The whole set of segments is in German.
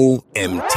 OMT.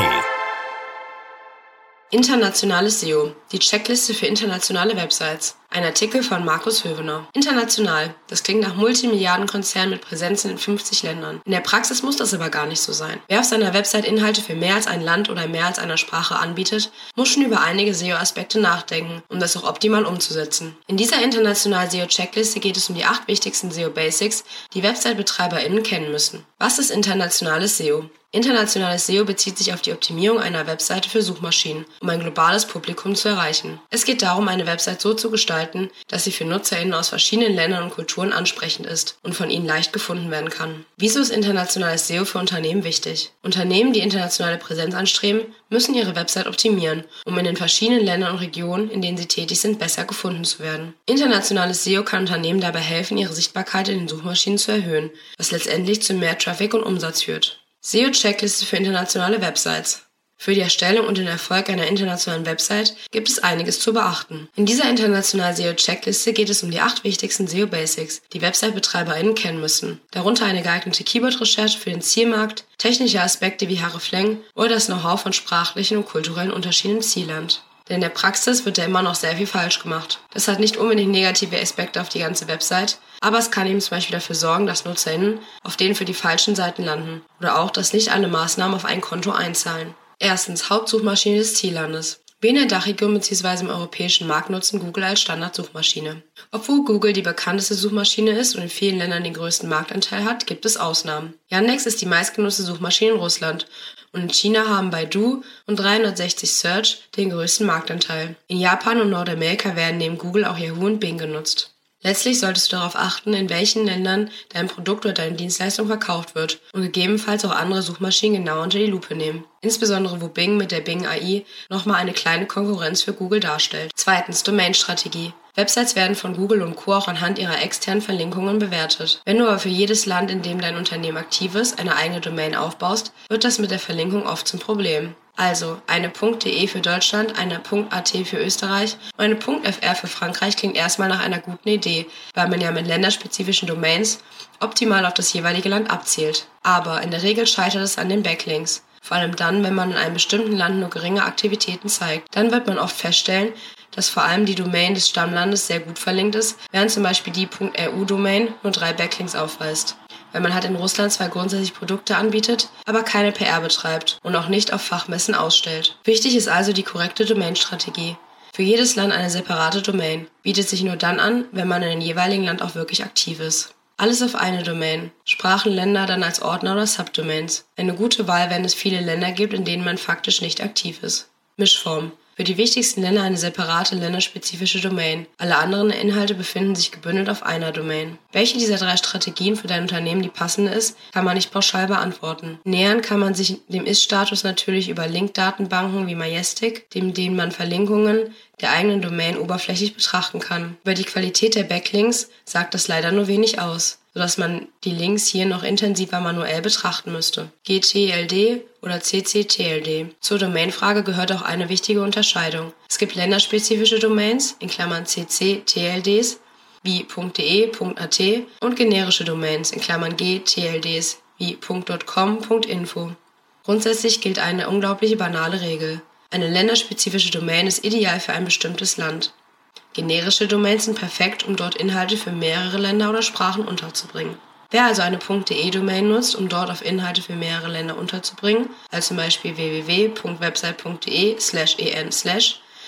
Internationales SEO, die Checkliste für internationale Websites. Ein Artikel von Markus Hövener. International, das klingt nach Multimilliardenkonzern mit Präsenzen in 50 Ländern. In der Praxis muss das aber gar nicht so sein. Wer auf seiner Website Inhalte für mehr als ein Land oder mehr als einer Sprache anbietet, muss schon über einige SEO-Aspekte nachdenken, um das auch optimal umzusetzen. In dieser internationalen SEO-Checkliste geht es um die acht wichtigsten SEO-Basics, die Website-BetreiberInnen kennen müssen. Was ist internationales SEO? Internationales SEO bezieht sich auf die Optimierung einer Webseite für Suchmaschinen, um ein globales Publikum zu erreichen. Es geht darum, eine Website so zu gestalten, dass sie für NutzerInnen aus verschiedenen Ländern und Kulturen ansprechend ist und von ihnen leicht gefunden werden kann. Wieso ist internationales SEO für Unternehmen wichtig? Unternehmen, die internationale Präsenz anstreben, müssen ihre Website optimieren, um in den verschiedenen Ländern und Regionen, in denen sie tätig sind, besser gefunden zu werden. Internationales SEO kann Unternehmen dabei helfen, ihre Sichtbarkeit in den Suchmaschinen zu erhöhen, was letztendlich zu mehr Traffic und Umsatz führt. SEO-Checkliste für internationale Websites. Für die Erstellung und den Erfolg einer internationalen Website gibt es einiges zu beachten. In dieser internationalen SEO-Checkliste geht es um die acht wichtigsten SEO-Basics, die Website-BetreiberInnen kennen müssen. Darunter eine geeignete Keyword-Recherche für den Zielmarkt, technische Aspekte wie Haareflängen oder das Know-how von sprachlichen und kulturellen Unterschieden im Zielland. Denn in der Praxis wird da immer noch sehr viel falsch gemacht. Das hat nicht unbedingt negative Aspekte auf die ganze Website, aber es kann eben zum Beispiel dafür sorgen, dass NutzerInnen auf denen für die falschen Seiten landen oder auch, dass nicht alle Maßnahmen auf ein Konto einzahlen. Erstens Hauptsuchmaschine des Ziellandes. Dachregion bzw. im europäischen Markt nutzen Google als Standardsuchmaschine. Obwohl Google die bekannteste Suchmaschine ist und in vielen Ländern den größten Marktanteil hat, gibt es Ausnahmen. Yandex ist die meistgenutzte Suchmaschine in Russland und in China haben Baidu und 360 Search den größten Marktanteil. In Japan und Nordamerika werden neben Google auch Yahoo und Bing genutzt. Letztlich solltest du darauf achten, in welchen Ländern dein Produkt oder deine Dienstleistung verkauft wird und gegebenenfalls auch andere Suchmaschinen genau unter die Lupe nehmen. Insbesondere wo Bing mit der Bing AI nochmal eine kleine Konkurrenz für Google darstellt. Zweitens Domain-Strategie. Websites werden von Google und Co. auch anhand ihrer externen Verlinkungen bewertet. Wenn du aber für jedes Land, in dem dein Unternehmen aktiv ist, eine eigene Domain aufbaust, wird das mit der Verlinkung oft zum Problem. Also eine .de für Deutschland, eine .at für Österreich und eine .fr für Frankreich klingt erstmal nach einer guten Idee, weil man ja mit länderspezifischen Domains optimal auf das jeweilige Land abzielt. Aber in der Regel scheitert es an den Backlinks. Vor allem dann, wenn man in einem bestimmten Land nur geringe Aktivitäten zeigt. Dann wird man oft feststellen, dass vor allem die Domain des Stammlandes sehr gut verlinkt ist, während zum Beispiel die .ru-Domain nur drei Backlinks aufweist weil man halt in Russland zwar grundsätzlich Produkte anbietet, aber keine PR betreibt und auch nicht auf Fachmessen ausstellt. Wichtig ist also die korrekte Domainstrategie. Für jedes Land eine separate Domain, bietet sich nur dann an, wenn man in dem jeweiligen Land auch wirklich aktiv ist. Alles auf eine Domain, Sprachenländer dann als Ordner oder Subdomains. Eine gute Wahl, wenn es viele Länder gibt, in denen man faktisch nicht aktiv ist. Mischform. Für die wichtigsten Länder eine separate länderspezifische Domain. Alle anderen Inhalte befinden sich gebündelt auf einer Domain. Welche dieser drei Strategien für dein Unternehmen die passende ist, kann man nicht pauschal beantworten. Nähern kann man sich dem Ist-Status natürlich über Link-Datenbanken wie Majestic, dem denen man Verlinkungen der eigenen Domain oberflächlich betrachten kann. Über die Qualität der Backlinks sagt das leider nur wenig aus sodass man die Links hier noch intensiver manuell betrachten müsste. GTLD oder CCTLD. Zur Domainfrage gehört auch eine wichtige Unterscheidung. Es gibt länderspezifische Domains, in Klammern CC-TLDs, wie .de, .at und generische Domains, in Klammern GTLDs, wie .com, .info. Grundsätzlich gilt eine unglaubliche banale Regel. Eine länderspezifische Domain ist ideal für ein bestimmtes Land. Generische Domains sind perfekt, um dort Inhalte für mehrere Länder oder Sprachen unterzubringen. Wer also eine .de-Domain nutzt, um dort auf Inhalte für mehrere Länder unterzubringen, als zum Beispiel www.website.de en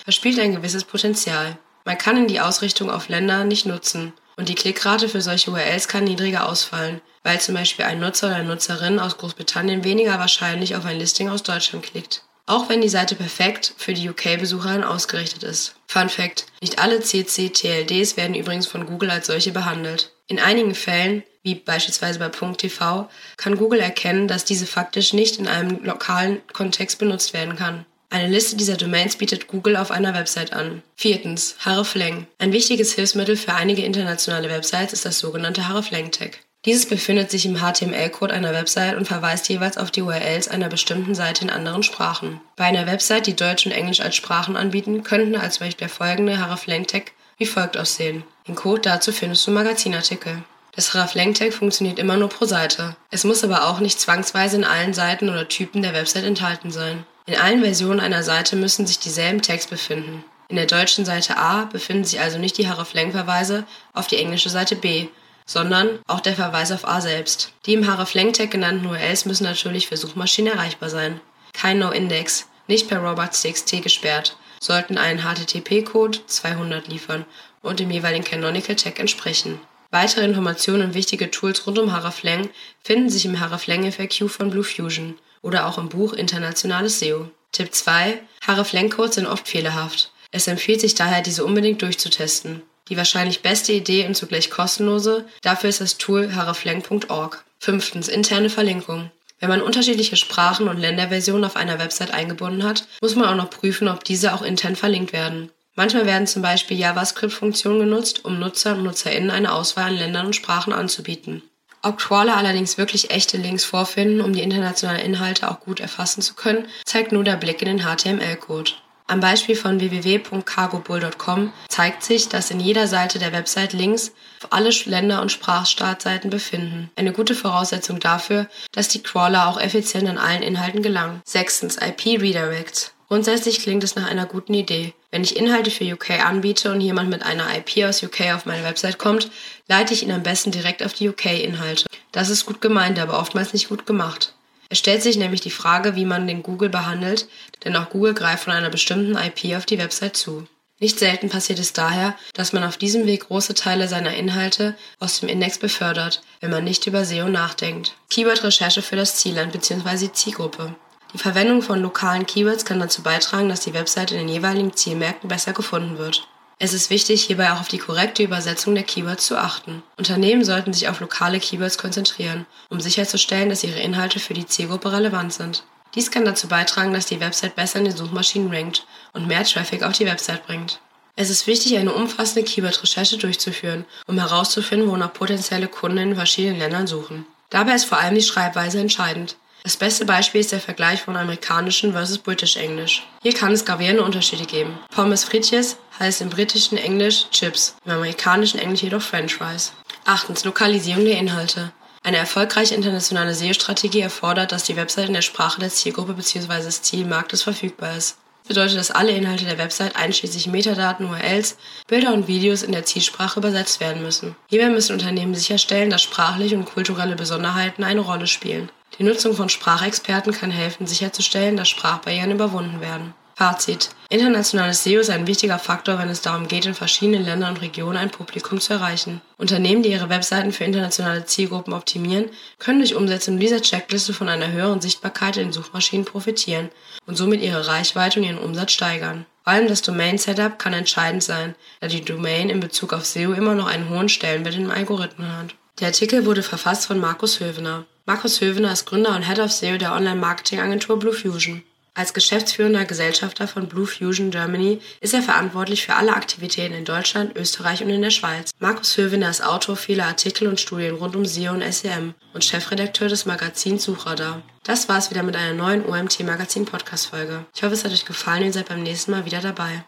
verspielt ein gewisses Potenzial. Man kann in die Ausrichtung auf Länder nicht nutzen und die Klickrate für solche URLs kann niedriger ausfallen, weil zum Beispiel ein Nutzer oder Nutzerin aus Großbritannien weniger wahrscheinlich auf ein Listing aus Deutschland klickt auch wenn die Seite perfekt für die UK-Besucherin ausgerichtet ist. Fun Fact: Nicht alle CC-TLDs werden übrigens von Google als solche behandelt. In einigen Fällen, wie beispielsweise bei .tv, kann Google erkennen, dass diese faktisch nicht in einem lokalen Kontext benutzt werden kann. Eine Liste dieser Domains bietet Google auf einer Website an. Viertens, Hreflang. Ein wichtiges Hilfsmittel für einige internationale Websites ist das sogenannte Hreflang-Tag. Dieses befindet sich im HTML-Code einer Website und verweist jeweils auf die URLs einer bestimmten Seite in anderen Sprachen. Bei einer Website, die Deutsch und Englisch als Sprachen anbieten, könnten als Beispiel der folgende Hreflang-Tag wie folgt aussehen. Den Code dazu findest du im Magazinartikel. Das Hreflang-Tag funktioniert immer nur pro Seite. Es muss aber auch nicht zwangsweise in allen Seiten oder Typen der Website enthalten sein. In allen Versionen einer Seite müssen sich dieselben Tags befinden. In der deutschen Seite A befinden sich also nicht die Hreflang-Verweise auf die englische Seite B, sondern auch der Verweis auf A selbst. Die im Hreflang-Tag genannten URLs müssen natürlich für Suchmaschinen erreichbar sein. Kein No-Index, nicht per robots.txt gesperrt, sollten einen HTTP-Code 200 liefern und dem jeweiligen Canonical Tag entsprechen. Weitere Informationen und wichtige Tools rund um Hreflang finden sich im Hreflang FAQ von Bluefusion oder auch im Buch Internationales SEO. Tipp 2. Hreflang-Codes sind oft fehlerhaft. Es empfiehlt sich daher, diese unbedingt durchzutesten. Die wahrscheinlich beste Idee und zugleich kostenlose, dafür ist das Tool hreflang.org. Fünftens. Interne Verlinkung. Wenn man unterschiedliche Sprachen und Länderversionen auf einer Website eingebunden hat, muss man auch noch prüfen, ob diese auch intern verlinkt werden. Manchmal werden zum Beispiel JavaScript-Funktionen genutzt, um Nutzer und NutzerInnen eine Auswahl an Ländern und Sprachen anzubieten. Ob Crawler allerdings wirklich echte Links vorfinden, um die internationalen Inhalte auch gut erfassen zu können, zeigt nur der Blick in den HTML-Code. Am Beispiel von www.cargobull.com zeigt sich, dass in jeder Seite der Website Links auf alle Länder- und Sprachstartseiten befinden. Eine gute Voraussetzung dafür, dass die Crawler auch effizient an allen Inhalten gelangen. Sechstens IP Redirects. Grundsätzlich klingt es nach einer guten Idee. Wenn ich Inhalte für UK anbiete und jemand mit einer IP aus UK auf meine Website kommt, leite ich ihn am besten direkt auf die UK-Inhalte. Das ist gut gemeint, aber oftmals nicht gut gemacht. Es stellt sich nämlich die Frage, wie man den Google behandelt, denn auch Google greift von einer bestimmten IP auf die Website zu. Nicht selten passiert es daher, dass man auf diesem Weg große Teile seiner Inhalte aus dem Index befördert, wenn man nicht über SEO nachdenkt. Keyword-Recherche für das Zielland bzw. Zielgruppe. Die Verwendung von lokalen Keywords kann dazu beitragen, dass die Website in den jeweiligen Zielmärkten besser gefunden wird. Es ist wichtig, hierbei auch auf die korrekte Übersetzung der Keywords zu achten. Unternehmen sollten sich auf lokale Keywords konzentrieren, um sicherzustellen, dass ihre Inhalte für die Zielgruppe relevant sind. Dies kann dazu beitragen, dass die Website besser in den Suchmaschinen rankt und mehr Traffic auf die Website bringt. Es ist wichtig, eine umfassende Keyword-Recherche durchzuführen, um herauszufinden, wonach potenzielle Kunden in verschiedenen Ländern suchen. Dabei ist vor allem die Schreibweise entscheidend. Das beste Beispiel ist der Vergleich von amerikanischen versus britisch Englisch. Hier kann es gravierende Unterschiede geben. Pommes frites heißt im britischen Englisch Chips, im amerikanischen Englisch jedoch French Fries. Achtens Lokalisierung der Inhalte. Eine erfolgreiche internationale SEO-Strategie erfordert, dass die Website in der Sprache der Zielgruppe bzw. des Zielmarktes verfügbar ist. Das bedeutet, dass alle Inhalte der Website einschließlich Metadaten, URLs, Bilder und Videos in der Zielsprache übersetzt werden müssen. Hierbei müssen Unternehmen sicherstellen, dass sprachliche und kulturelle Besonderheiten eine Rolle spielen. Die Nutzung von Sprachexperten kann helfen, sicherzustellen, dass Sprachbarrieren überwunden werden. Fazit. Internationales SEO ist ein wichtiger Faktor, wenn es darum geht, in verschiedenen Ländern und Regionen ein Publikum zu erreichen. Unternehmen, die ihre Webseiten für internationale Zielgruppen optimieren, können durch Umsetzung dieser Checkliste von einer höheren Sichtbarkeit in den Suchmaschinen profitieren und somit ihre Reichweite und ihren Umsatz steigern. Vor allem das Domain-Setup kann entscheidend sein, da die Domain in Bezug auf SEO immer noch einen hohen Stellenwert im Algorithmen hat. Der Artikel wurde verfasst von Markus Hövener. Markus Hövener ist Gründer und Head of SEO der Online-Marketing-Agentur Blue Fusion. Als geschäftsführender Gesellschafter von Blue Fusion Germany ist er verantwortlich für alle Aktivitäten in Deutschland, Österreich und in der Schweiz. Markus Hövener ist Autor vieler Artikel und Studien rund um SEO und SEM und Chefredakteur des Magazins Suchradar. Das war's wieder mit einer neuen OMT Magazin Podcast Folge. Ich hoffe, es hat euch gefallen und ihr seid beim nächsten Mal wieder dabei.